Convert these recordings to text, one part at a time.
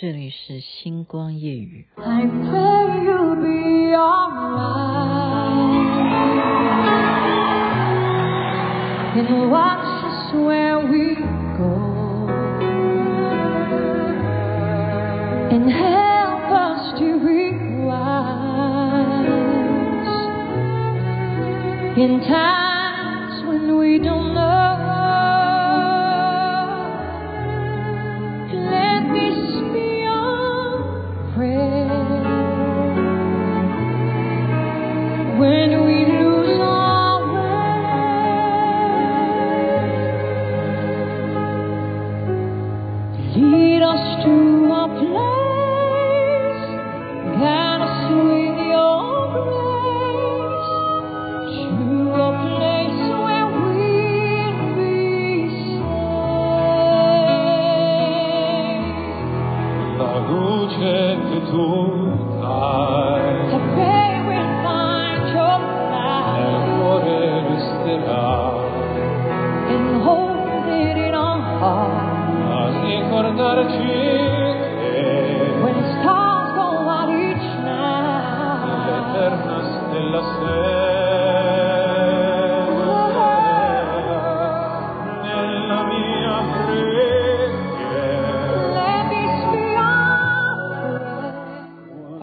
这里是星光夜雨。好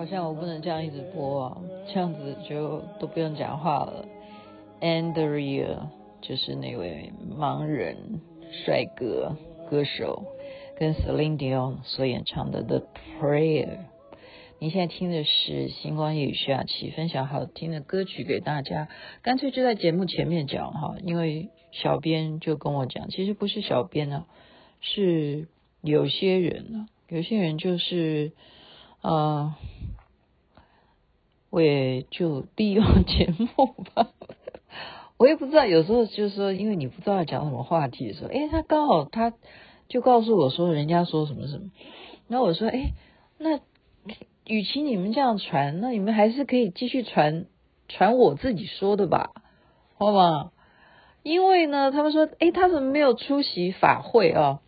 像我不能这样一直播啊，这样子就都不用讲话了。Andrea 就是那位盲人帅哥歌手，跟 Celine Dion 所演唱的《The Prayer》。你现在听的是星光夜雨徐雅琪分享好听的歌曲给大家，干脆就在节目前面讲哈，因为小编就跟我讲，其实不是小编啊，是有些人呢、啊，有些人就是呃。我也就利用节目吧，我也不知道，有时候就是说，因为你不知道讲什么话题的时候，诶，他刚好他就告诉我说，人家说什么什么，然后我说，诶，那与其你们这样传，那你们还是可以继续传传我自己说的吧，好吗？因为呢，他们说，诶，他怎么没有出席法会啊？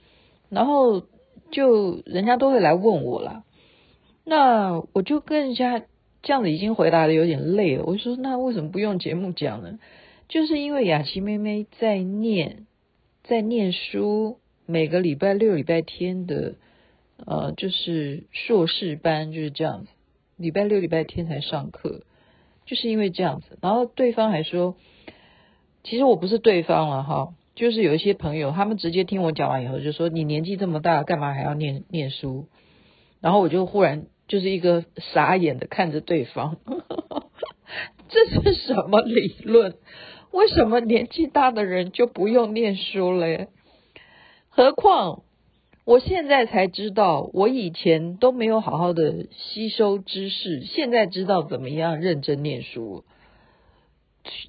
然后就人家都会来问我啦，那我就跟人家。这样子已经回答的有点累了，我就说那为什么不用节目讲呢？就是因为雅琪妹妹在念，在念书，每个礼拜六、礼拜天的，呃，就是硕士班就是这样子，礼拜六、礼拜天才上课，就是因为这样子。然后对方还说，其实我不是对方了哈，就是有一些朋友，他们直接听我讲完以后就说：“你年纪这么大，干嘛还要念念书？”然后我就忽然。就是一个傻眼的看着对方，这是什么理论？为什么年纪大的人就不用念书嘞？何况我现在才知道，我以前都没有好好的吸收知识，现在知道怎么样认真念书，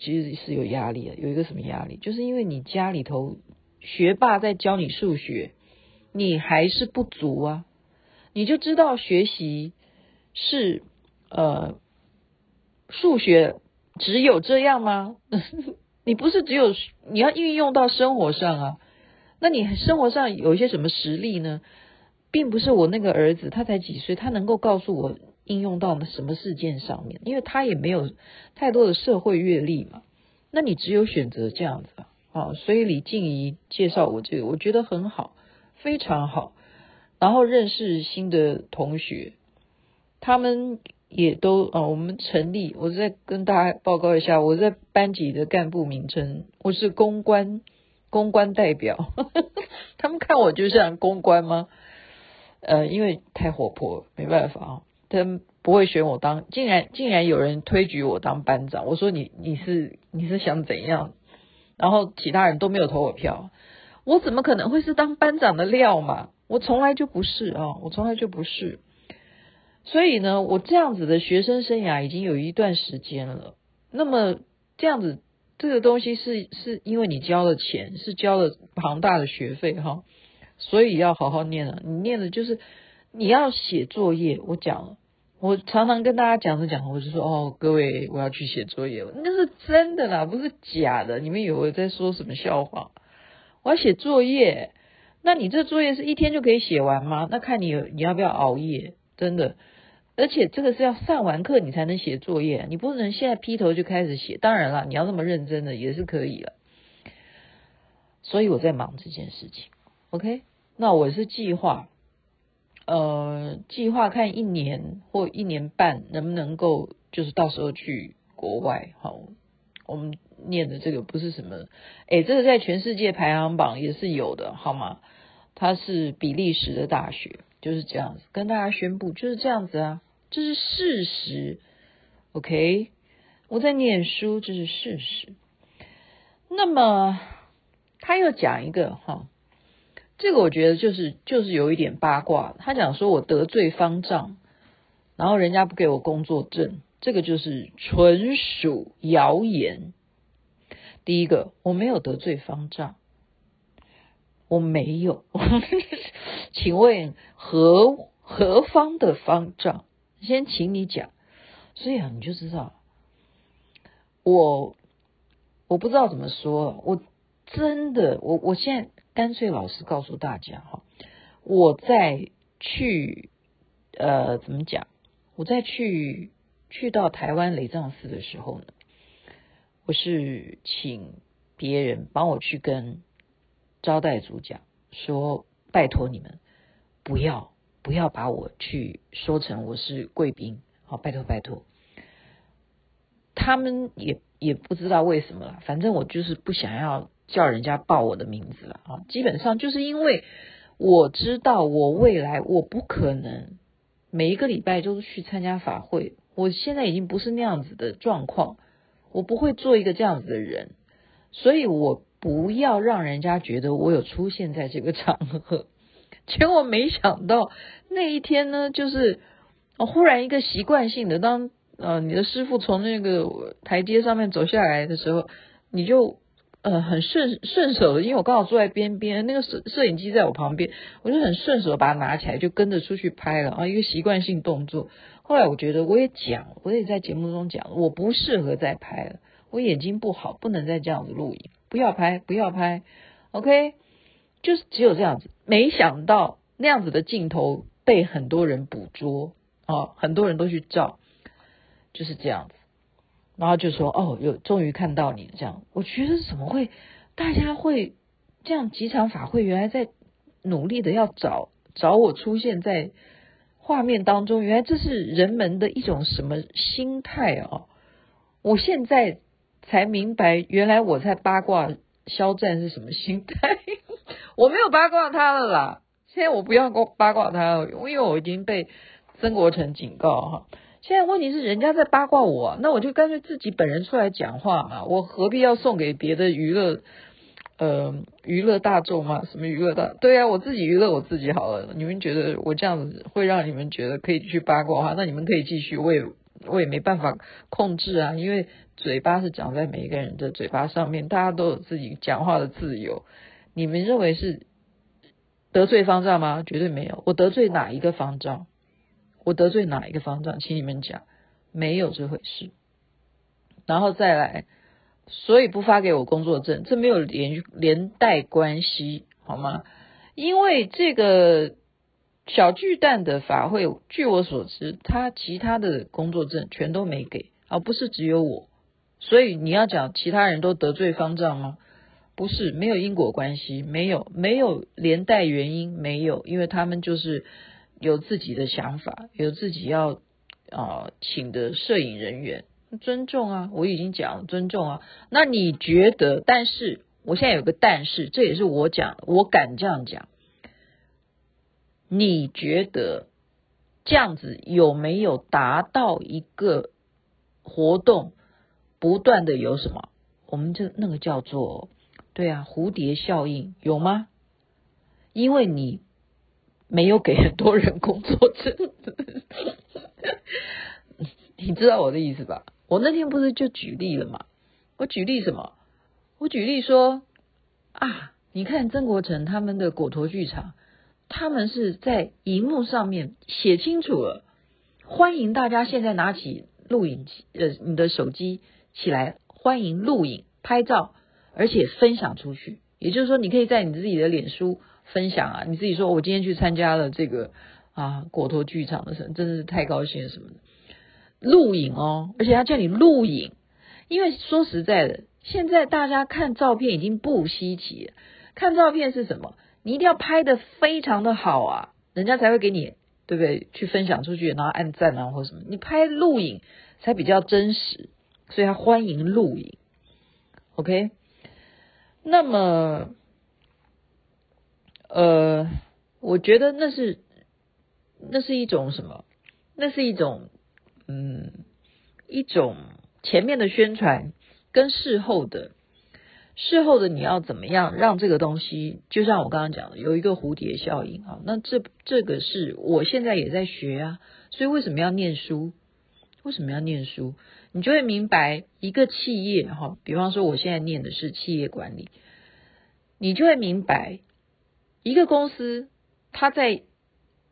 其实是有压力的。有一个什么压力？就是因为你家里头学霸在教你数学，你还是不足啊。你就知道学习是呃数学只有这样吗？你不是只有你要运用到生活上啊？那你生活上有一些什么实力呢？并不是我那个儿子，他才几岁，他能够告诉我应用到什么事件上面，因为他也没有太多的社会阅历嘛。那你只有选择这样子啊。所以李静怡介绍我这个，我觉得很好，非常好。然后认识新的同学，他们也都啊、我们成立，我再跟大家报告一下，我在班级的干部名称，我是公关公关代表，他们看我就像公关吗？呃，因为太活泼，没办法啊，他们不会选我当，竟然竟然有人推举我当班长，我说你你是你是想怎样？然后其他人都没有投我票，我怎么可能会是当班长的料嘛？我从来就不是啊，我从来就不是。所以呢，我这样子的学生生涯已经有一段时间了。那么这样子，这个东西是是因为你交了钱，是交了庞大的学费哈，所以要好好念了。你念的就是你要写作业。我讲了，我常常跟大家讲着讲着，我就说哦，各位，我要去写作业了，那是真的啦，不是假的。你们以为我在说什么笑话？我要写作业。那你这作业是一天就可以写完吗？那看你你要不要熬夜，真的。而且这个是要上完课你才能写作业，你不能现在劈头就开始写。当然了，你要那么认真的也是可以了。所以我在忙这件事情。OK，那我是计划，呃，计划看一年或一年半能不能够，就是到时候去国外。好，我们念的这个不是什么，诶，这个在全世界排行榜也是有的，好吗？它是比利时的大学，就是这样子，跟大家宣布就是这样子啊，这是事实。OK，我在念书，这是事实。那么他又讲一个哈。这个我觉得就是就是有一点八卦。他讲说我得罪方丈，然后人家不给我工作证，这个就是纯属谣言。第一个，我没有得罪方丈，我没有。请问何何方的方丈？先请你讲。所以啊，你就知道我我不知道怎么说，我真的我我现在。干脆老实告诉大家哈，我在去呃怎么讲？我在去去到台湾雷藏寺的时候呢，我是请别人帮我去跟招待组讲说，拜托你们不要不要把我去说成我是贵宾，好，拜托拜托。他们也也不知道为什么啦，反正我就是不想要。叫人家报我的名字了啊！基本上就是因为我知道我未来我不可能每一个礼拜都去参加法会，我现在已经不是那样子的状况，我不会做一个这样子的人，所以我不要让人家觉得我有出现在这个场合。结果没想到那一天呢，就是我忽然一个习惯性的，当呃你的师傅从那个台阶上面走下来的时候，你就。呃，很顺顺手的，因为我刚好坐在边边，那个摄摄影机在我旁边，我就很顺手把它拿起来，就跟着出去拍了啊，一个习惯性动作。后来我觉得我也讲，我也在节目中讲，我不适合再拍了，我眼睛不好，不能再这样子录影，不要拍，不要拍，OK，就是只有这样子。没想到那样子的镜头被很多人捕捉啊，很多人都去照，就是这样子。然后就说哦，有终于看到你这样，我觉得怎么会大家会这样？几场法会原来在努力的要找找我出现在画面当中，原来这是人们的一种什么心态啊？我现在才明白，原来我在八卦肖战是什么心态。我没有八卦他了啦，现在我不要过八卦他了，因为我已经被曾国成警告哈。现在问题是人家在八卦我，那我就干脆自己本人出来讲话嘛，我何必要送给别的娱乐，呃，娱乐大众嘛？什么娱乐大？对啊，我自己娱乐我自己好了。你们觉得我这样子会让你们觉得可以去八卦哈？那你们可以继续，我也我也没办法控制啊，因为嘴巴是长在每一个人的嘴巴上面，大家都有自己讲话的自由。你们认为是得罪方丈吗？绝对没有，我得罪哪一个方丈？我得罪哪一个方丈？请你们讲，没有这回事。然后再来，所以不发给我工作证，这没有连连带关系，好吗？因为这个小巨蛋的法会，据我所知，他其他的工作证全都没给，而不是只有我。所以你要讲其他人都得罪方丈吗？不是，没有因果关系，没有，没有连带原因，没有，因为他们就是。有自己的想法，有自己要啊、呃、请的摄影人员，尊重啊，我已经讲尊重啊。那你觉得？但是我现在有个但是，这也是我讲，我敢这样讲。你觉得这样子有没有达到一个活动不断的有什么？我们这那个叫做对啊，蝴蝶效应有吗？因为你。没有给很多人工作证，你知道我的意思吧？我那天不是就举例了吗？我举例什么？我举例说啊，你看曾国成他们的果陀剧场，他们是在荧幕上面写清楚了，欢迎大家现在拿起录影机，呃，你的手机起来，欢迎录影、拍照，而且分享出去。也就是说，你可以在你自己的脸书。分享啊，你自己说，我今天去参加了这个啊果陀剧场的时候，真的是太高兴了什么的，录影哦，而且他叫你录影，因为说实在的，现在大家看照片已经不稀奇，看照片是什么？你一定要拍的非常的好啊，人家才会给你，对不对？去分享出去，然后按赞啊或什么，你拍录影才比较真实，所以他欢迎录影，OK。那么，呃，我觉得那是那是一种什么？那是一种嗯，一种前面的宣传跟事后的，事后的你要怎么样让这个东西，就像我刚刚讲的，有一个蝴蝶效应啊。那这这个是我现在也在学啊，所以为什么要念书？为什么要念书？你就会明白一个企业哈，比方说我现在念的是企业管理，你就会明白一个公司它在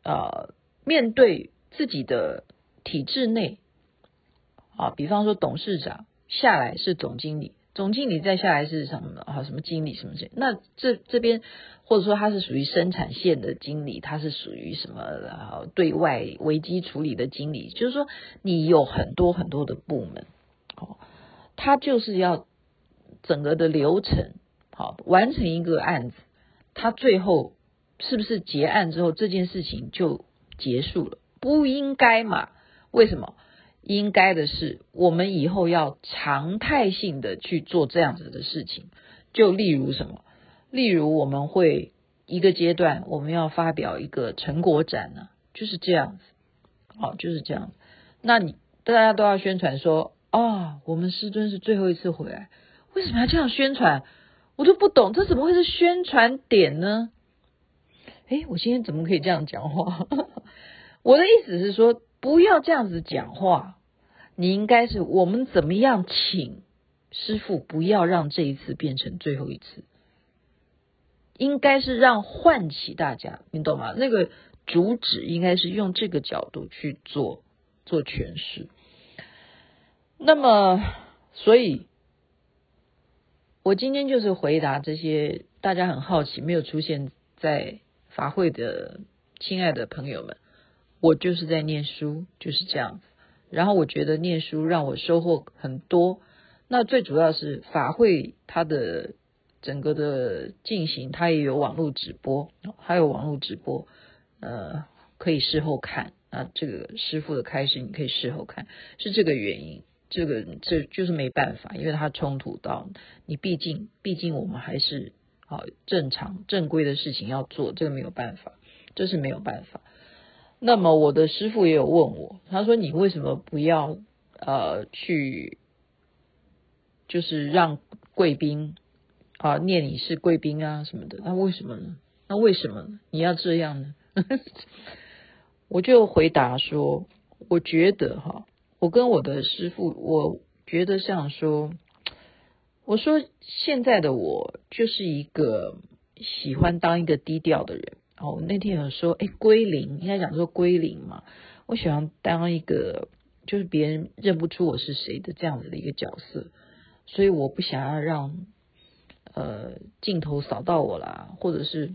呃面对自己的体制内啊，比方说董事长下来是总经理。总经理再下来是什么啊？什么经理什么这？那这这边或者说他是属于生产线的经理，他是属于什么啊？对外危机处理的经理，就是说你有很多很多的部门，哦，他就是要整个的流程好完成一个案子，他最后是不是结案之后这件事情就结束了？不应该嘛？为什么？应该的是，我们以后要常态性的去做这样子的事情。就例如什么？例如我们会一个阶段我们要发表一个成果展呢，就是这样子。好，就是这样子。那你大家都要宣传说啊，我们师尊是最后一次回来，为什么要这样宣传？我都不懂，这怎么会是宣传点呢？诶，我今天怎么可以这样讲话？我的意思是说，不要这样子讲话。你应该是我们怎么样请师傅不要让这一次变成最后一次，应该是让唤起大家，你懂吗？那个主旨应该是用这个角度去做做诠释。那么，所以，我今天就是回答这些大家很好奇没有出现在法会的亲爱的朋友们，我就是在念书，就是这样子。然后我觉得念书让我收获很多，那最主要是法会它的整个的进行，它也有网络直播，还有网络直播，呃，可以事后看啊。这个师傅的开示你可以事后看，是这个原因。这个这就是没办法，因为它冲突到你，毕竟毕竟我们还是啊正常正规的事情要做，这个没有办法，这是没有办法。那么我的师傅也有问我，他说，你为什么不要呃去，就是让贵宾啊念你是贵宾啊什么的？那为什么呢？那为什么？你要这样呢？我就回答说，我觉得哈，我跟我的师傅，我觉得像说，我说现在的我就是一个喜欢当一个低调的人。哦，那天有说，哎，归零，应该讲说归零嘛。我喜欢当一个，就是别人认不出我是谁的这样子的一个角色，所以我不想要让呃镜头扫到我啦，或者是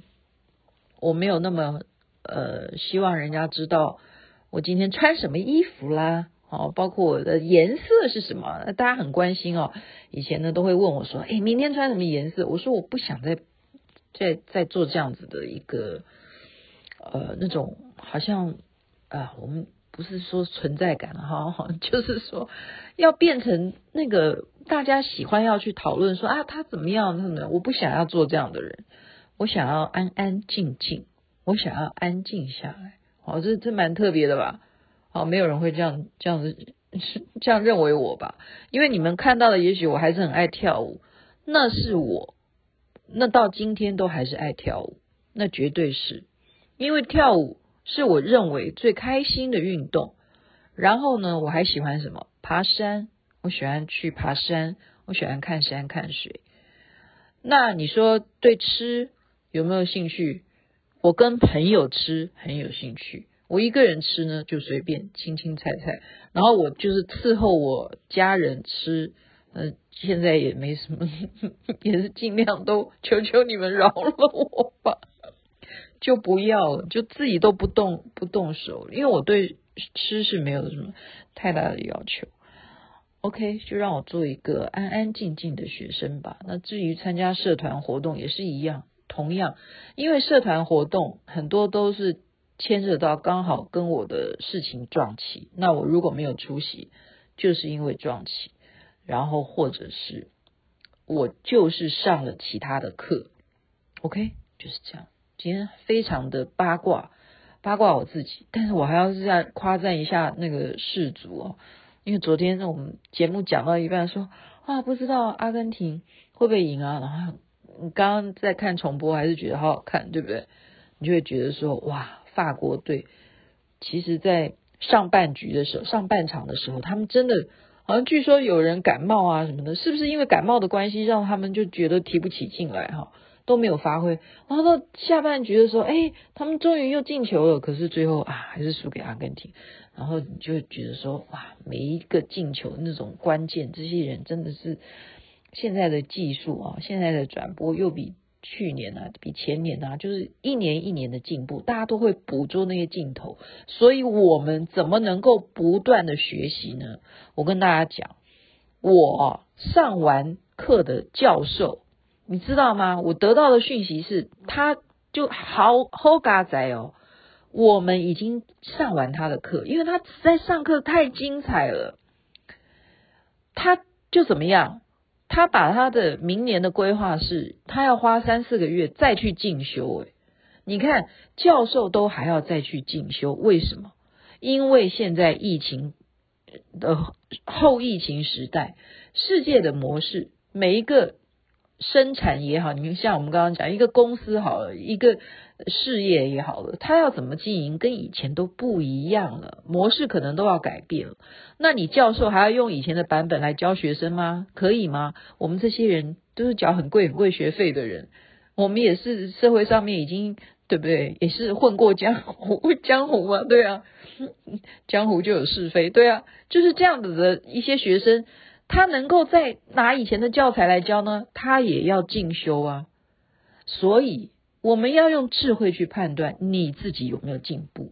我没有那么呃希望人家知道我今天穿什么衣服啦，哦，包括我的颜色是什么，大家很关心哦。以前呢都会问我说，哎，明天穿什么颜色？我说我不想再。在在做这样子的一个呃那种好像啊、我们不是说存在感哈，就是说要变成那个大家喜欢要去讨论说啊他怎么样那么，我不想要做这样的人，我想要安安静静，我想要安静下来，好，这这蛮特别的吧？好，没有人会这样这样子是 这样认为我吧？因为你们看到的，也许我还是很爱跳舞，那是我。那到今天都还是爱跳舞，那绝对是，因为跳舞是我认为最开心的运动。然后呢，我还喜欢什么？爬山，我喜欢去爬山，我喜欢看山看水。那你说对吃有没有兴趣？我跟朋友吃很有兴趣，我一个人吃呢就随便青青菜菜，然后我就是伺候我家人吃。呃，现在也没什么，也是尽量都求求你们饶了我吧。就不要了，就自己都不动不动手，因为我对吃是没有什么太大的要求。OK，就让我做一个安安静静的学生吧。那至于参加社团活动也是一样，同样，因为社团活动很多都是牵涉到刚好跟我的事情撞起，那我如果没有出席，就是因为撞起，然后或者是我就是上了其他的课。OK，就是这样。今天非常的八卦，八卦我自己，但是我还要是在夸赞一下那个世足哦。因为昨天我们节目讲到一半说，说啊不知道阿根廷会不会赢啊，然后你刚刚在看重播，还是觉得好好看，对不对？你就会觉得说哇，法国队其实在上半局的时候，上半场的时候，他们真的好像据说有人感冒啊什么的，是不是因为感冒的关系，让他们就觉得提不起劲来哈，都没有发挥。然后到下半局的时候，哎，他们终于又进球了，可是最后啊还是输给阿根廷。然后你就觉得说，哇，每一个进球那种关键，这些人真的是现在的技术啊，现在的转播又比去年啊，比前年啊，就是一年一年的进步，大家都会捕捉那些镜头，所以我们怎么能够不断的学习呢？我跟大家讲，我上完课的教授，你知道吗？我得到的讯息是，他就好好嘎仔哦。我们已经上完他的课，因为他在上课太精彩了，他就怎么样？他把他的明年的规划是，他要花三四个月再去进修。诶，你看教授都还要再去进修，为什么？因为现在疫情的后疫情时代，世界的模式，每一个。生产也好，你们像我们刚刚讲一个公司好，一个事业也好了，他要怎么经营，跟以前都不一样了，模式可能都要改变了。那你教授还要用以前的版本来教学生吗？可以吗？我们这些人都是缴很贵很贵学费的人，我们也是社会上面已经对不对？也是混过江湖，江湖嘛，对啊，江湖就有是非，对啊，就是这样子的一些学生。他能够再拿以前的教材来教呢？他也要进修啊。所以我们要用智慧去判断你自己有没有进步，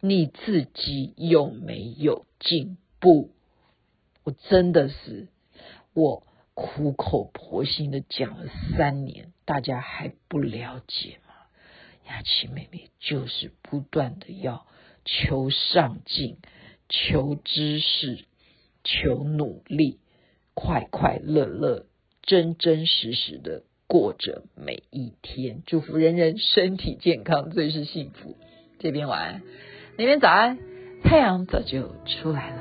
你自己有没有进步？我真的是我苦口婆心的讲了三年，大家还不了解吗？雅琪妹妹就是不断的要求上进，求知识。求努力，快快乐乐，真真实实的过着每一天。祝福人人身体健康，最是幸福。这边晚安，那边早安，太阳早就出来了。